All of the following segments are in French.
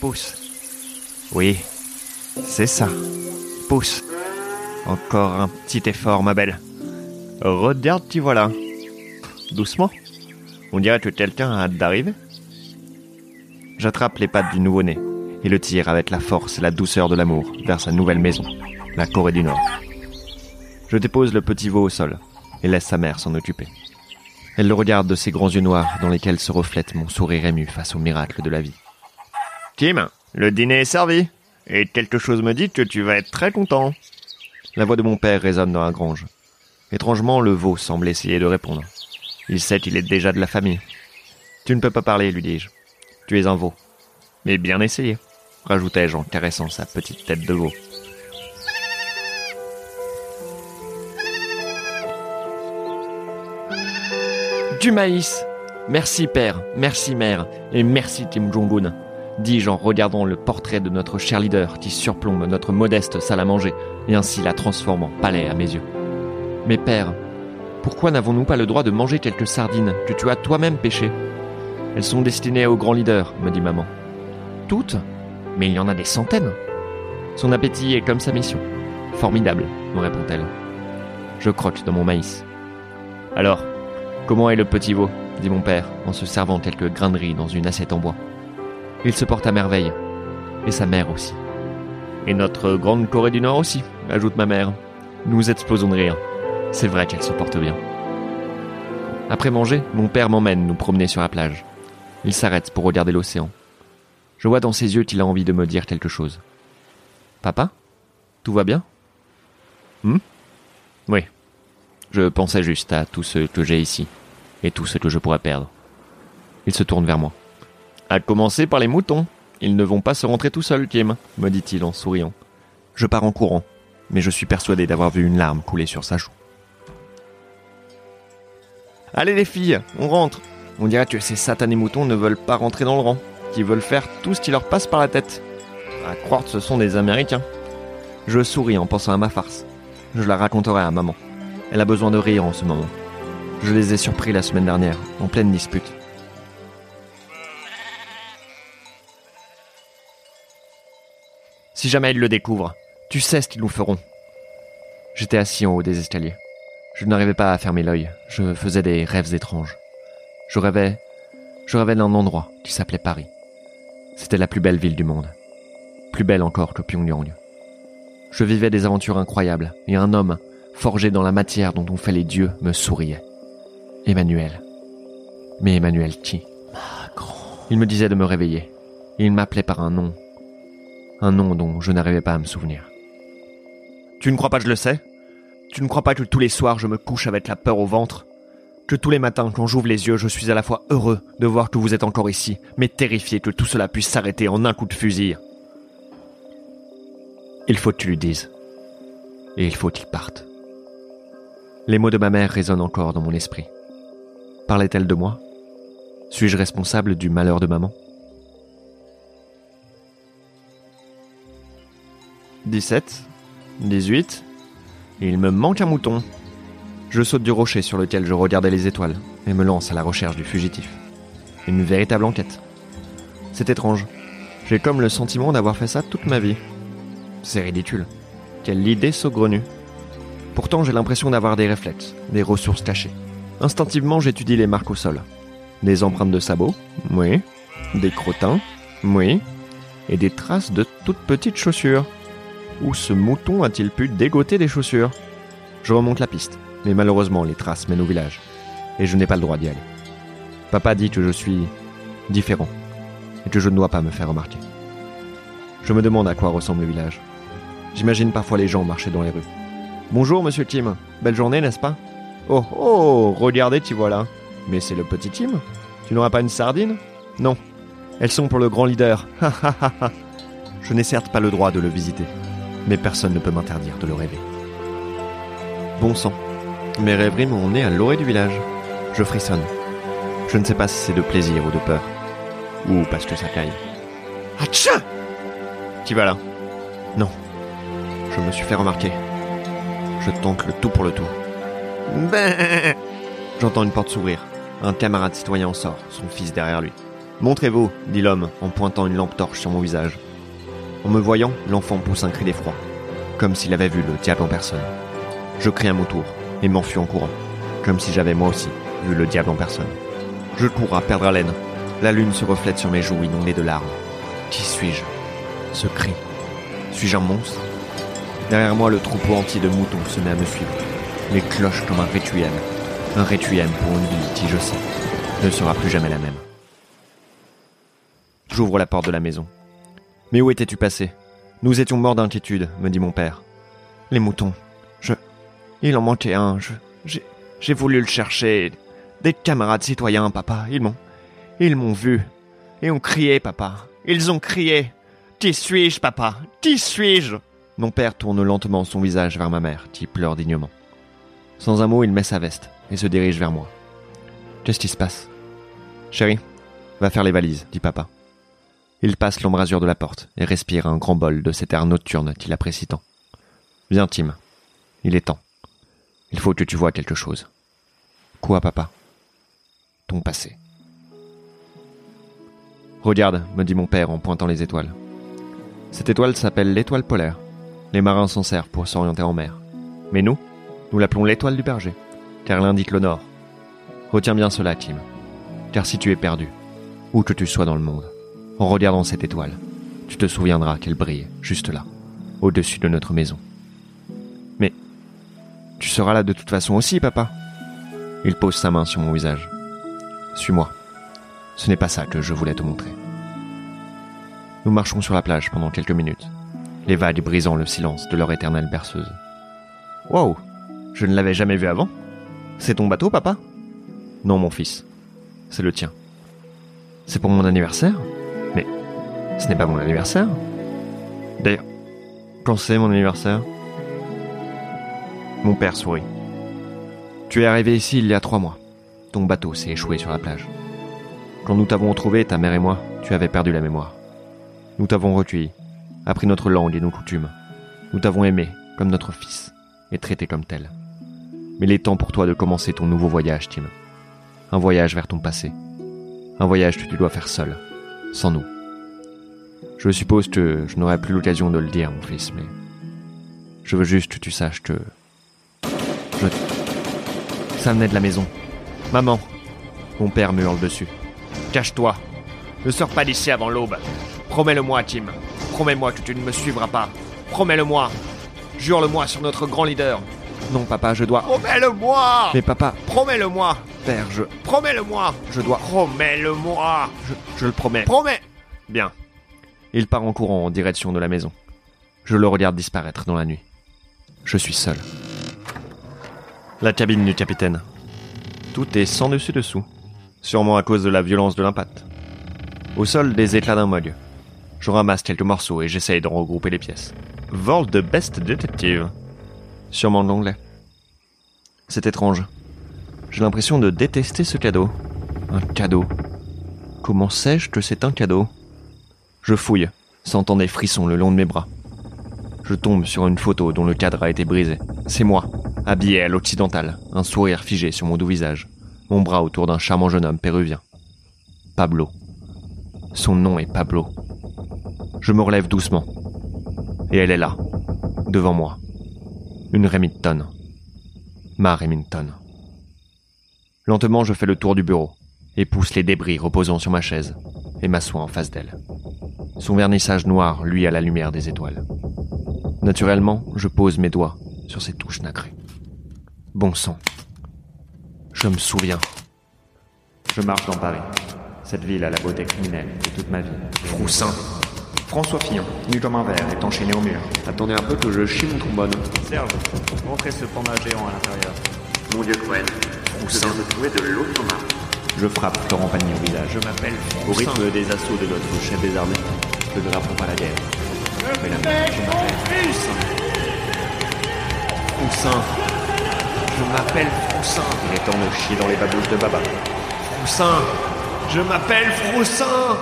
Pousse. Oui, c'est ça. Pousse. Encore un petit effort, ma belle. Regarde, t'y voilà. Doucement. On dirait que quelqu'un a hâte d'arriver. J'attrape les pattes du nouveau-né et le tire avec la force et la douceur de l'amour vers sa nouvelle maison, la Corée du Nord. Je dépose le petit veau au sol et laisse sa mère s'en occuper. Elle le regarde de ses grands yeux noirs dans lesquels se reflète mon sourire ému face au miracle de la vie. Tim, le dîner est servi. Et quelque chose me dit que tu vas être très content. La voix de mon père résonne dans la grange. Étrangement, le veau semble essayer de répondre. Il sait qu'il est déjà de la famille. Tu ne peux pas parler, lui dis-je. Tu es un veau. Mais bien essayé, rajoutai-je en caressant sa petite tête de veau. Du maïs Merci père, merci mère, et merci Kim Jong-un, dis-je en regardant le portrait de notre cher leader qui surplombe notre modeste salle à manger et ainsi la transforme en palais à mes yeux. Mais père, pourquoi n'avons-nous pas le droit de manger quelques sardines que tu as toi-même pêchées? Elles sont destinées au grand leader, me dit maman. Toutes? Mais il y en a des centaines. Son appétit est comme sa mission. Formidable, me répond-elle. Je croque dans mon maïs. Alors, Comment est le petit veau? dit mon père en se servant quelques riz dans une assiette en bois. Il se porte à merveille. Et sa mère aussi. Et notre grande Corée du Nord aussi, ajoute ma mère. Nous explosons de rire. C'est vrai qu'elle se porte bien. Après manger, mon père m'emmène nous promener sur la plage. Il s'arrête pour regarder l'océan. Je vois dans ses yeux qu'il a envie de me dire quelque chose. Papa Tout va bien? Hmm? Oui. Je pensais juste à tout ce que j'ai ici et tout ce que je pourrais perdre. Il se tourne vers moi. À commencer par les moutons. Ils ne vont pas se rentrer tout seuls, Kim, me dit-il en souriant. Je pars en courant, mais je suis persuadé d'avoir vu une larme couler sur sa joue. Allez les filles, on rentre. On dirait que ces satanés moutons ne veulent pas rentrer dans le rang, qu'ils veulent faire tout ce qui leur passe par la tête. À croire que ce sont des Américains. Je souris en pensant à ma farce. Je la raconterai à maman. Elle a besoin de rire en ce moment. Je les ai surpris la semaine dernière, en pleine dispute. Si jamais ils le découvrent, tu sais ce qu'ils nous feront. J'étais assis en haut des escaliers. Je n'arrivais pas à fermer l'œil. Je faisais des rêves étranges. Je rêvais, je rêvais d'un endroit qui s'appelait Paris. C'était la plus belle ville du monde. Plus belle encore que Pyongyang. Je vivais des aventures incroyables et un homme, forgé dans la matière dont on fait les dieux, me souriait. Emmanuel. Mais Emmanuel qui? Il me disait de me réveiller. il m'appelait par un nom. Un nom dont je n'arrivais pas à me souvenir. Tu ne crois pas que je le sais? Tu ne crois pas que tous les soirs je me couche avec la peur au ventre? Que tous les matins quand j'ouvre les yeux je suis à la fois heureux de voir que vous êtes encore ici, mais terrifié que tout cela puisse s'arrêter en un coup de fusil Il faut que tu lui dises. Et il faut qu'il parte. Les mots de ma mère résonnent encore dans mon esprit. Parlait-elle de moi? Suis-je responsable du malheur de maman? 17, 18, il me manque un mouton. Je saute du rocher sur lequel je regardais les étoiles et me lance à la recherche du fugitif. Une véritable enquête. C'est étrange. J'ai comme le sentiment d'avoir fait ça toute ma vie. C'est ridicule. Quelle idée saugrenue. Pourtant, j'ai l'impression d'avoir des réflexes, des ressources cachées. Instinctivement, j'étudie les marques au sol. Des empreintes de sabots, oui. Des crottins, oui. Et des traces de toutes petites chaussures. Où ce mouton a-t-il pu dégoter des chaussures? Je remonte la piste, mais malheureusement, les traces mènent au village. Et je n'ai pas le droit d'y aller. Papa dit que je suis différent et que je ne dois pas me faire remarquer. Je me demande à quoi ressemble le village. J'imagine parfois les gens marcher dans les rues. Bonjour, monsieur Tim. Belle journée, n'est-ce pas? Oh, oh, regardez, tu vois là. Mais c'est le petit Tim. Tu n'auras pas une sardine? Non. Elles sont pour le grand leader. Je n'ai certes pas le droit de le visiter, mais personne ne peut m'interdire de le rêver. Bon sang. Mes rêveries m'ont emmené à l'orée du village. Je frissonne. Je ne sais pas si c'est de plaisir ou de peur. Ou parce que ça caille. Atcha Qui va là? Non. Je me suis fait remarquer. Je tente le tout pour le tout. Ben J'entends une porte s'ouvrir. Un camarade citoyen en sort, son fils derrière lui. Montrez-vous, dit l'homme en pointant une lampe torche sur mon visage. En me voyant, l'enfant pousse un cri d'effroi, comme s'il avait vu le diable en personne. Je crie à mon tour et m'enfuis en courant, comme si j'avais moi aussi vu le diable en personne. Je cours à perdre haleine. La lune se reflète sur mes joues inondées de larmes. Qui suis-je? Ce cri. Suis-je un monstre? Derrière moi, le troupeau entier de moutons se met à me suivre. Les cloches comme un requiem. Un requiem pour une vie qui, je sais, ne sera plus jamais la même. J'ouvre la porte de la maison. Mais où étais-tu passé? Nous étions morts d'inquiétude, me dit mon père. Les moutons. Je. Il en manquait un. Je. J'ai. Voulu le chercher. Des camarades citoyens, papa. Ils m'ont. Ils m'ont vu. Et ont crié, papa. Ils ont crié. Qui suis-je, papa? Qui suis-je? Mon père tourne lentement son visage vers ma mère, qui pleure dignement. Sans un mot, il met sa veste et se dirige vers moi. Qu'est-ce qui se passe? Chérie, va faire les valises, dit papa. Il passe l'embrasure de la porte et respire un grand bol de cet air nocturne qu'il apprécie tant. Viens, Tim. Il est temps. Il faut que tu vois quelque chose. Quoi, papa? Ton passé. Regarde, me dit mon père en pointant les étoiles. Cette étoile s'appelle l'étoile polaire. Les marins s'en servent pour s'orienter en mer. Mais nous, nous l'appelons l'étoile du berger, car elle indique le nord. Retiens bien cela, Tim. Car si tu es perdu, où que tu sois dans le monde, en regardant cette étoile, tu te souviendras qu'elle brille juste là, au-dessus de notre maison. Mais tu seras là de toute façon aussi, papa. Il pose sa main sur mon visage. Suis-moi. Ce n'est pas ça que je voulais te montrer. Nous marchons sur la plage pendant quelques minutes, les vagues brisant le silence de leur éternelle berceuse. Wow, je ne l'avais jamais vu avant. C'est ton bateau, papa? Non, mon fils. C'est le tien. C'est pour mon anniversaire? Ce n'est pas mon anniversaire. D'ailleurs, quand c'est mon anniversaire Mon père sourit. Tu es arrivé ici il y a trois mois. Ton bateau s'est échoué sur la plage. Quand nous t'avons retrouvé, ta mère et moi, tu avais perdu la mémoire. Nous t'avons recueilli, appris notre langue et nos coutumes. Nous t'avons aimé comme notre fils et traité comme tel. Mais il est temps pour toi de commencer ton nouveau voyage, Tim. Un voyage vers ton passé. Un voyage que tu dois faire seul, sans nous. Je suppose que je n'aurai plus l'occasion de le dire, mon fils, mais je veux juste que tu saches que... Je... Ça venait de la maison. Maman. Mon père me hurle dessus. Cache-toi. Ne sors pas d'ici avant l'aube. Promets-le-moi, Tim. Promets-moi que tu ne me suivras pas. Promets-le-moi. Jure-le-moi sur notre grand leader. Non, papa, je dois. Promets-le-moi Mais papa. Promets-le-moi Père, je. Promets-le-moi Je dois. Promets-le-moi je, je le promets. Promets Bien. Il part en courant en direction de la maison. Je le regarde disparaître dans la nuit. Je suis seul. La cabine du capitaine. Tout est sans dessus dessous. Sûrement à cause de la violence de l'impact. Au sol, des éclats d'un mug. Je ramasse quelques morceaux et j'essaye de regrouper les pièces. Vol de Best Detective. Sûrement de l'anglais. C'est étrange. J'ai l'impression de détester ce cadeau. Un cadeau. Comment sais-je que c'est un cadeau? Je fouille, sentant des frissons le long de mes bras. Je tombe sur une photo dont le cadre a été brisé. C'est moi, habillé à l'occidental, un sourire figé sur mon doux visage, mon bras autour d'un charmant jeune homme péruvien. Pablo. Son nom est Pablo. Je me relève doucement. Et elle est là, devant moi. Une Remington. Ma Remington. Lentement, je fais le tour du bureau et pousse les débris reposant sur ma chaise et m'assois en face d'elle. Son vernissage noir luit à la lumière des étoiles. Naturellement, je pose mes doigts sur ses touches nacrées. Bon sang. Je me souviens. Je marche dans Paris. Cette ville a la beauté criminelle de toute ma vie. Froussin. François Fillon, nu comme un verre, est enchaîné au mur. Attendez un peu que je chie mon trombone. Serge, montrez ce panda géant à l'intérieur. Mon Dieu, Cohen, je viens de trouver de l'eau Thomas. Je frappe Florent Pagny au visage. Je m'appelle Au rythme des assauts de notre chef des armées, je ne rapprends pas la guerre. Mais la je m'appelle Froussin. Je m'appelle Froussin. Il est temps de chier dans les babouches de Baba. Froussin. Je m'appelle Froussin.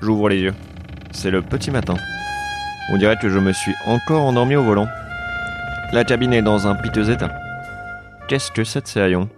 J'ouvre les yeux. C'est le petit matin. On dirait que je me suis encore endormi au volant. La cabine est dans un piteux état. Qu'est-ce que c'est de ces haillons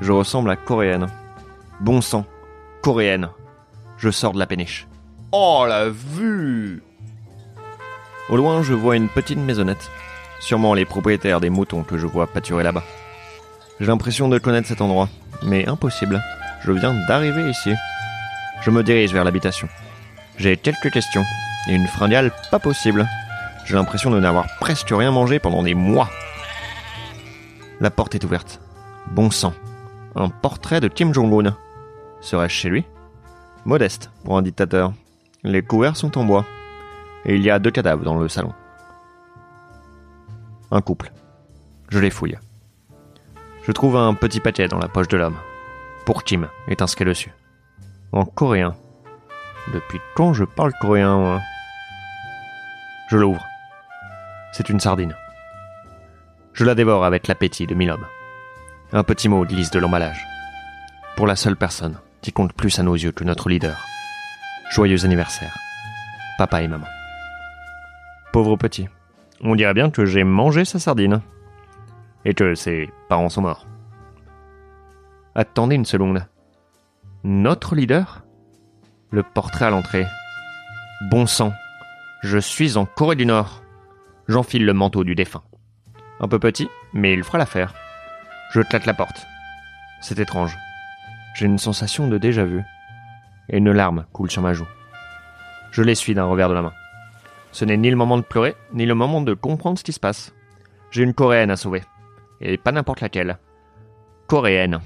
Je ressemble à coréenne. Bon sang. Coréenne. Je sors de la péniche. Oh la vue Au loin, je vois une petite maisonnette. Sûrement les propriétaires des moutons que je vois pâturer là-bas. J'ai l'impression de connaître cet endroit, mais impossible. Je viens d'arriver ici. Je me dirige vers l'habitation. J'ai quelques questions et une fringale pas possible. J'ai l'impression de n'avoir presque rien mangé pendant des mois. La porte est ouverte. Bon sang. Un portrait de Kim Jong-un. Serais-je chez lui? Modeste pour un dictateur. Les couverts sont en bois. Et il y a deux cadavres dans le salon. Un couple. Je les fouille. Je trouve un petit paquet dans la poche de l'homme. Pour Kim est inscrit dessus. En coréen. Depuis quand je parle coréen, moi? Je l'ouvre. C'est une sardine. Je la dévore avec l'appétit de mille hommes. Un petit mot glisse de l'emballage. Pour la seule personne qui compte plus à nos yeux que notre leader. Joyeux anniversaire. Papa et maman. Pauvre petit. On dirait bien que j'ai mangé sa sardine. Et que ses parents sont morts. Attendez une seconde. Notre leader? Le portrait à l'entrée. Bon sang. Je suis en Corée du Nord. J'enfile le manteau du défunt. Un peu petit, mais il fera l'affaire. Je claque la porte. C'est étrange. J'ai une sensation de déjà-vu. Et une larme coule sur ma joue. Je l'essuie d'un revers de la main. Ce n'est ni le moment de pleurer, ni le moment de comprendre ce qui se passe. J'ai une coréenne à sauver. Et pas n'importe laquelle. Coréenne.